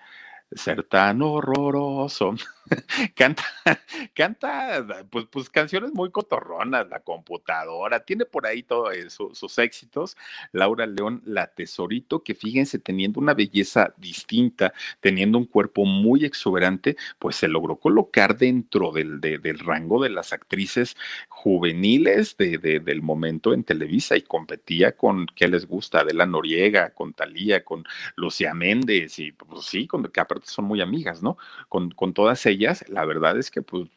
Ser tan horroroso. [LAUGHS] canta, canta, pues, pues canciones muy cotorronas, la computadora, tiene por ahí todos sus éxitos. Laura León, la tesorito, que fíjense, teniendo una belleza distinta, teniendo un cuerpo muy exuberante, pues se logró colocar dentro del, del rango de las actrices juveniles de, del momento en Televisa y competía con, ¿qué les gusta? Adela Noriega, con Talía, con Lucía Méndez, y pues sí, con, que son muy amigas, ¿no? Con, con todas ellas la verdad es que pues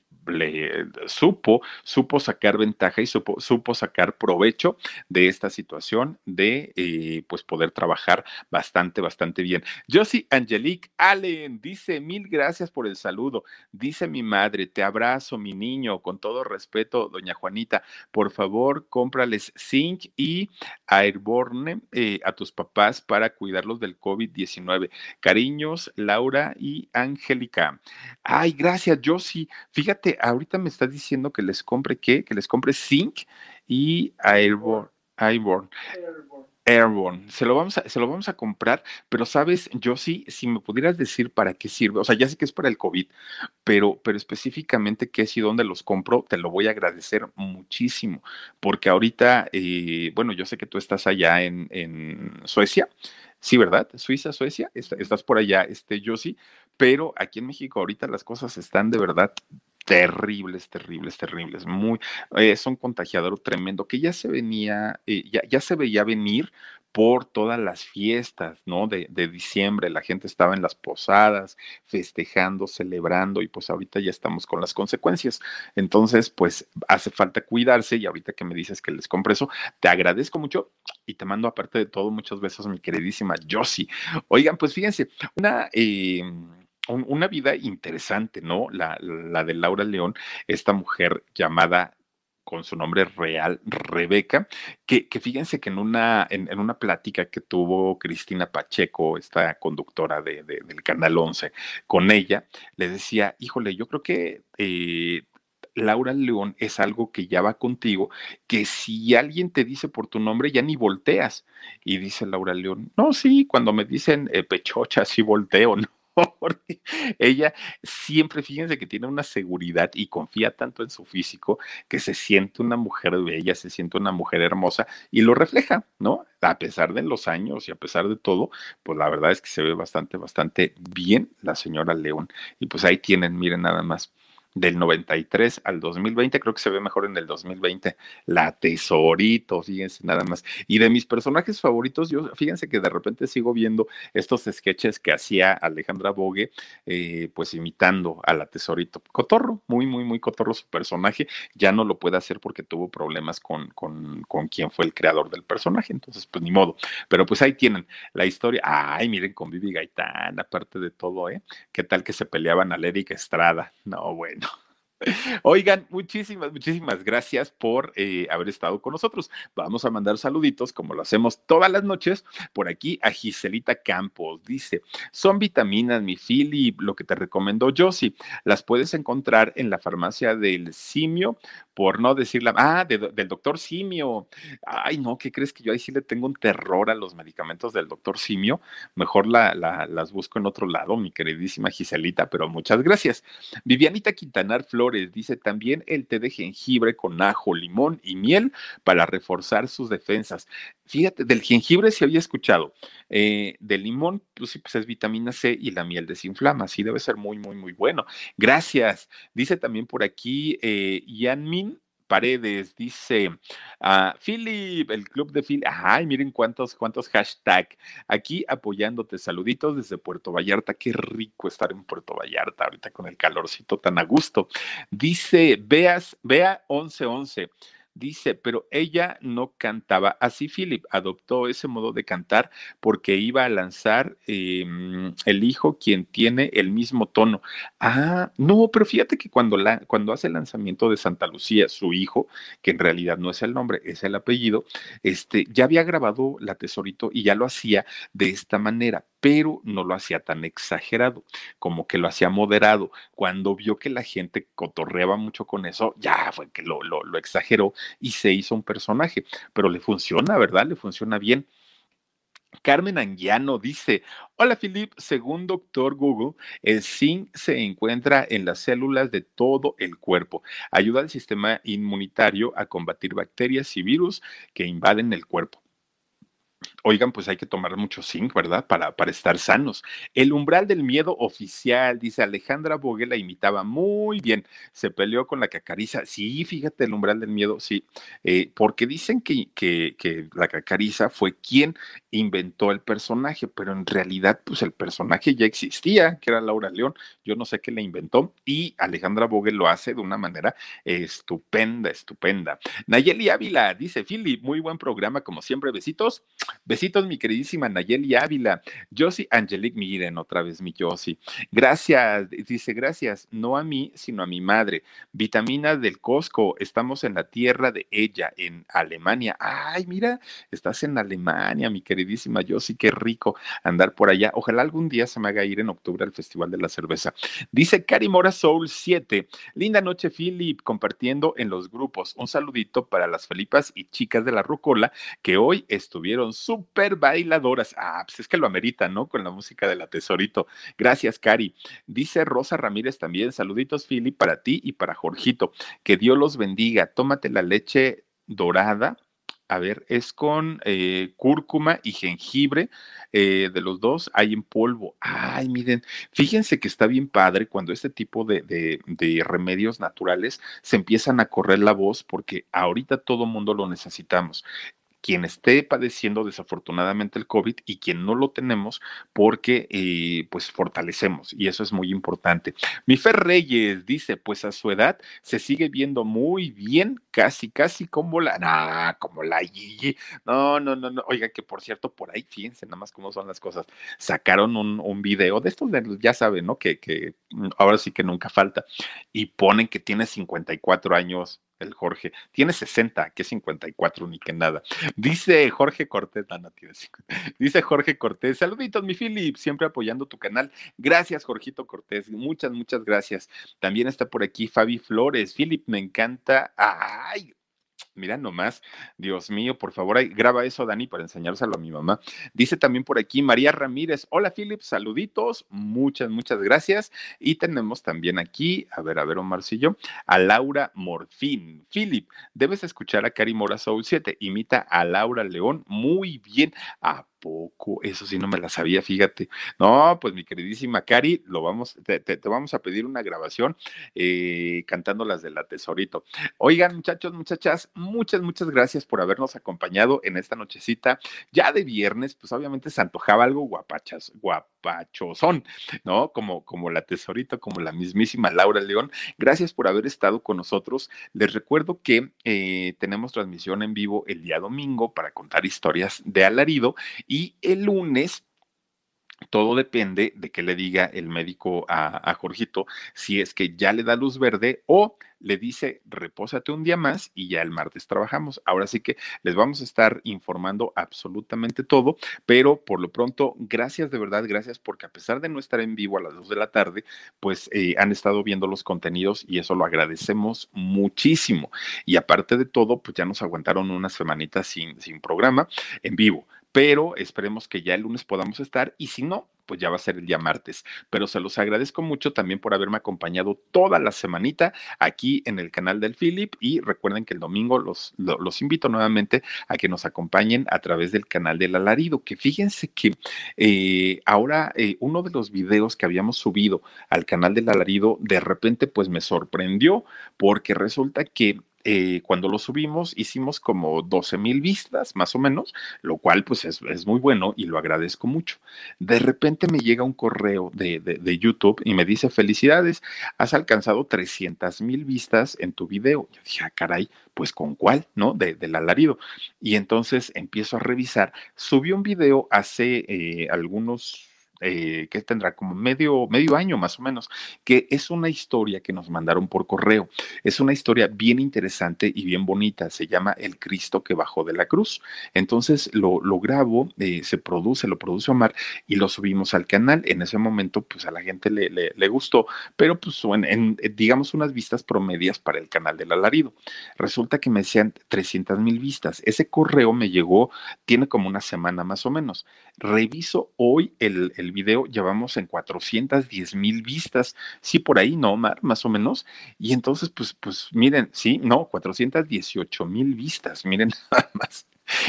supo, supo sacar ventaja y supo, supo sacar provecho de esta situación de eh, pues poder trabajar bastante, bastante bien. Josie Angelique Allen dice mil gracias por el saludo. Dice mi madre, te abrazo, mi niño, con todo respeto, doña Juanita, por favor, cómprales zinc y airborne eh, a tus papás para cuidarlos del COVID-19. Cariños, Laura y Angélica. Ay, gracias, Josie. Fíjate, ahorita me estás diciendo que les compre qué, que les compre Zinc y Airborne. Airborne. Airborne. Se lo, vamos a, se lo vamos a comprar, pero sabes, yo sí, si me pudieras decir para qué sirve, o sea, ya sé que es para el COVID, pero, pero específicamente qué es y dónde los compro, te lo voy a agradecer muchísimo, porque ahorita, eh, bueno, yo sé que tú estás allá en, en Suecia, Sí, ¿verdad? Suiza, Suecia, estás por allá, este, yo sí, pero aquí en México ahorita las cosas están de verdad terribles, terribles, terribles, muy, es un contagiador tremendo que ya se venía, eh, ya, ya, se veía venir por todas las fiestas, ¿no? De, de, diciembre, la gente estaba en las posadas, festejando, celebrando, y pues ahorita ya estamos con las consecuencias. Entonces, pues hace falta cuidarse, y ahorita que me dices que les compre eso, te agradezco mucho y te mando aparte de todo muchos besos, mi queridísima Josie. Oigan, pues fíjense, una... Eh, una vida interesante, ¿no? La, la de Laura León, esta mujer llamada con su nombre real, Rebeca, que, que fíjense que en una, en, en, una plática que tuvo Cristina Pacheco, esta conductora de, de, del Canal 11, con ella, le decía, híjole, yo creo que eh, Laura León es algo que ya va contigo, que si alguien te dice por tu nombre, ya ni volteas. Y dice Laura León, no, sí, cuando me dicen eh, pechocha, sí volteo, [LAUGHS] ¿no? [LAUGHS] porque ella siempre, fíjense que tiene una seguridad y confía tanto en su físico que se siente una mujer bella, se siente una mujer hermosa y lo refleja, ¿no? A pesar de los años y a pesar de todo, pues la verdad es que se ve bastante, bastante bien la señora León. Y pues ahí tienen, miren nada más del 93 al 2020, creo que se ve mejor en el 2020, la Tesorito, fíjense nada más. Y de mis personajes favoritos, yo fíjense que de repente sigo viendo estos sketches que hacía Alejandra Bogue, eh, pues imitando a la Tesorito. Cotorro, muy, muy, muy cotorro su personaje, ya no lo puede hacer porque tuvo problemas con, con, con quien fue el creador del personaje, entonces pues ni modo. Pero pues ahí tienen la historia, ay, miren con Vivi Gaitán, aparte de todo, ¿eh? ¿Qué tal que se peleaban a Lady Estrada? No, bueno. Oigan, muchísimas, muchísimas gracias por eh, haber estado con nosotros. Vamos a mandar saluditos, como lo hacemos todas las noches, por aquí a Giselita Campos. Dice, son vitaminas, mi Fili, lo que te recomendó Josie. Las puedes encontrar en la farmacia del Simio, por no decir la, ah, del doctor Simio. Ay, no, ¿qué crees que yo ahí sí le tengo un terror a los medicamentos del doctor Simio? Mejor la, las busco en otro lado, mi queridísima Giselita, pero muchas gracias. Vivianita Quintanar Flor dice también el té de jengibre con ajo, limón y miel para reforzar sus defensas. Fíjate, del jengibre se había escuchado, eh, del limón, pues sí, pues es vitamina C y la miel desinflama, sí debe ser muy, muy, muy bueno. Gracias. Dice también por aquí eh, Yanmin Paredes dice, uh, Philip, el club de Philip, ay, miren cuántos, cuántos hashtag aquí apoyándote, saluditos desde Puerto Vallarta, qué rico estar en Puerto Vallarta ahorita con el calorcito tan a gusto. Dice, veas, vea 1111. Dice, pero ella no cantaba así. Philip adoptó ese modo de cantar porque iba a lanzar em, el hijo quien tiene el mismo tono. Ah, no, pero fíjate que cuando, cuando hace el lanzamiento de Santa Lucía, su hijo, que en realidad no es el nombre, es el apellido, este, ya había grabado la tesorito y ya lo hacía de esta manera pero no lo hacía tan exagerado, como que lo hacía moderado. Cuando vio que la gente cotorreaba mucho con eso, ya fue que lo, lo exageró y se hizo un personaje, pero le funciona, ¿verdad? Le funciona bien. Carmen Anguiano dice, hola Philip, según doctor Google, el zinc se encuentra en las células de todo el cuerpo. Ayuda al sistema inmunitario a combatir bacterias y virus que invaden el cuerpo. Oigan, pues hay que tomar mucho zinc, ¿verdad? Para, para estar sanos. El umbral del miedo oficial, dice Alejandra Bogue, la imitaba muy bien. Se peleó con la cacariza. Sí, fíjate, el umbral del miedo, sí. Eh, porque dicen que, que, que, la cacariza fue quien inventó el personaje, pero en realidad, pues el personaje ya existía, que era Laura León. Yo no sé qué le inventó. Y Alejandra Bogue lo hace de una manera estupenda, estupenda. Nayeli Ávila dice, Philip, muy buen programa, como siempre. Besitos. Besitos, mi queridísima Nayeli Ávila. Josie Angelique, miren otra vez mi Josie. Gracias, dice gracias, no a mí, sino a mi madre. Vitaminas del Costco, estamos en la tierra de ella, en Alemania. Ay, mira, estás en Alemania, mi queridísima Josie, qué rico andar por allá. Ojalá algún día se me haga ir en octubre al Festival de la Cerveza. Dice Cari Mora Soul 7. Linda noche, Philip, compartiendo en los grupos. Un saludito para las Felipas y chicas de la Rucola que hoy estuvieron súper bailadoras. Ah, pues es que lo amerita, ¿no? Con la música de la Tesorito. Gracias, Cari. Dice Rosa Ramírez también, saluditos, Philly, para ti y para Jorgito. Que Dios los bendiga. Tómate la leche dorada. A ver, es con eh, cúrcuma y jengibre eh, de los dos, hay en polvo. Ay, miren, fíjense que está bien padre cuando este tipo de, de, de remedios naturales se empiezan a correr la voz porque ahorita todo mundo lo necesitamos quien esté padeciendo desafortunadamente el COVID y quien no lo tenemos porque eh, pues fortalecemos y eso es muy importante. Mi Fer Reyes dice, pues a su edad se sigue viendo muy bien, casi, casi como la, nah, como la Gigi. No, no, no, no. Oiga, que por cierto, por ahí, fíjense nada más cómo son las cosas. Sacaron un, video de estos, de, ya saben, ¿no? Que, que mm, ahora sí que nunca falta. Y ponen que tiene 54 años el Jorge. Tiene 60, que 54, ni que nada. Dice Jorge Cortés, no, no tiene 50. [LAUGHS] Dice Jorge Cortés, saluditos, mi Philip, siempre apoyando tu canal. Gracias, Jorgito Cortés, muchas, muchas gracias. También está por aquí Fabi Flores. Philip, me encanta. Ay, Mira nomás, Dios mío, por favor, graba eso, Dani, para enseñárselo a mi mamá. Dice también por aquí María Ramírez, hola Philip, saluditos, muchas, muchas gracias. Y tenemos también aquí, a ver, a ver, Omarcillo, a Laura Morfín. Philip, debes escuchar a Cari Mora Soul 7, imita a Laura León muy bien. ¿A poco? Eso sí no me la sabía, fíjate. No, pues mi queridísima Cari, lo vamos, te, vamos a pedir una grabación eh, cantando las de la Tesorito. Oigan, muchachos, muchachas, muchas, muchas gracias por habernos acompañado en esta nochecita ya de viernes, pues obviamente se antojaba algo guapachas, guapachosón, ¿no? Como, como la tesorito, como la mismísima Laura León. Gracias por haber estado con nosotros. Les recuerdo que eh, tenemos transmisión en vivo el día domingo para contar historias de alarido y el lunes todo depende de que le diga el médico a, Jorgito si es que ya le da luz verde o le dice repósate un día más y ya el martes trabajamos. Ahora sí que les vamos a estar informando absolutamente todo, pero por lo pronto, gracias de verdad, gracias porque a pesar de no estar en vivo a las dos de la tarde, pues eh, han estado viendo los contenidos y eso lo agradecemos muchísimo. Y aparte de todo, pues ya nos aguantaron unas semanitas sin, sin programa en vivo pero esperemos que ya el lunes podamos estar y si no, pues ya va a ser el día martes. Pero se los agradezco mucho también por haberme acompañado toda la semanita aquí en el canal del Philip y recuerden que el domingo los, los, invito nuevamente a que nos acompañen a través del canal del alarido, que fíjense que eh, ahora eh, uno de los videos que habíamos subido al canal del alarido de repente pues me sorprendió porque resulta que eh, cuando lo subimos hicimos como 12 mil vistas, más o menos, lo cual pues es, muy bueno y lo agradezco mucho. De repente me llega un correo de, de, YouTube y me dice, felicidades, has alcanzado 300 mil vistas en tu video. Yo dije, ah, caray, pues con cuál, ¿no? De, del alarido. Y entonces empiezo a revisar. Subí un video hace eh, algunos eh, que tendrá como medio, medio año más o menos, que es una historia que nos mandaron por correo. Es una historia bien interesante y bien bonita. Se llama El Cristo que bajó de la cruz. Entonces lo, lo grabo, eh, se produce, lo produce Omar y lo subimos al canal. En ese momento, pues a la gente le, le, gustó, pero pues en, digamos unas vistas promedias para el canal del alarido. Resulta que me decían 300 mil vistas. Ese correo me llegó, tiene como una semana más o menos. Reviso hoy el video llevamos en 410 mil vistas. Sí, por ahí, ¿no, Omar? Más o menos. Y entonces, pues, pues miren, sí, no, 418 mil vistas. Miren [LAUGHS] nada más.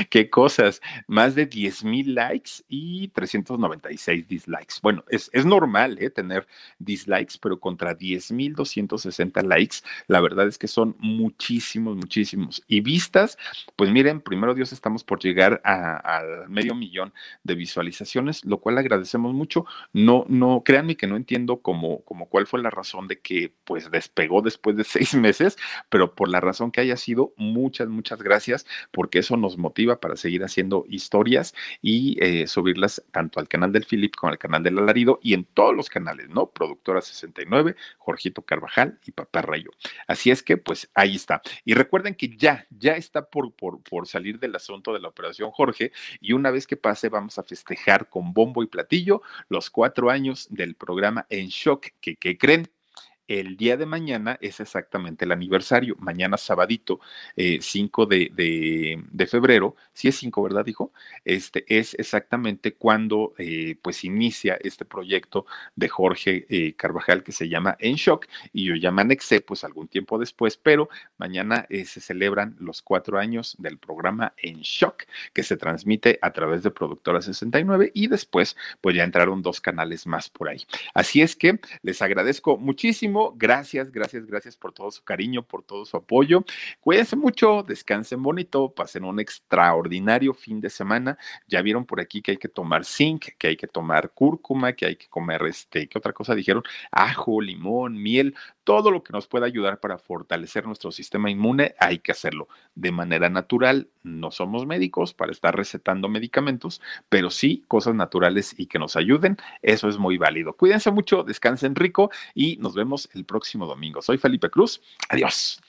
Qué cosas, más de 10 mil likes y 396 dislikes. Bueno, es, es normal ¿eh? tener dislikes, pero contra 10 mil 260 likes, la verdad es que son muchísimos, muchísimos. Y vistas, pues miren, primero Dios estamos por llegar al medio millón de visualizaciones, lo cual agradecemos mucho. No, no, créanme que no entiendo cómo, cómo cuál fue la razón de que pues despegó después de [LAUGHS] seis meses, pero por la razón que haya sido, muchas, muchas gracias, porque eso nos motiva para seguir haciendo historias y eh, subirlas tanto al canal del Philip como al canal del Alarido y en todos los canales, ¿no? Productora 69, Jorgito Carvajal y Papá Rayo. Así es que, pues ahí está. Y recuerden que ya, ya está por, por, por salir del asunto de la operación Jorge y una vez que pase vamos a festejar con bombo y platillo los cuatro años del programa En Shock, que, ¿qué creen? El día de mañana es exactamente el aniversario. Mañana sabadito, 5 eh, de, febrero, si es 5, ¿verdad, dijo? Este es exactamente cuando eh, pues inicia este proyecto de Jorge eh, Carvajal que se llama En Shock y yo me anexé pues algún tiempo después, pero mañana se celebran los cuatro años del programa En Shock que se transmite a través de Productora 69 y después pues ya entraron dos canales más por ahí. Así es que les agradezco Gracias, gracias, gracias por todo su cariño, por todo su apoyo. Cuídense mucho, descansen bonito, pasen un extraordinario fin de semana. Ya vieron por aquí que hay que tomar zinc, que hay que tomar cúrcuma, que hay que comer este, ¿qué otra cosa dijeron? Ajo, limón, miel, todo lo que nos pueda ayudar para fortalecer nuestro sistema inmune, hay que hacerlo de manera natural. No somos médicos para estar recetando medicamentos, pero sí cosas naturales y que nos ayuden. Eso es muy válido. Cuídense mucho, descansen rico y nos vemos el próximo domingo. Soy Felipe Cruz. Adiós.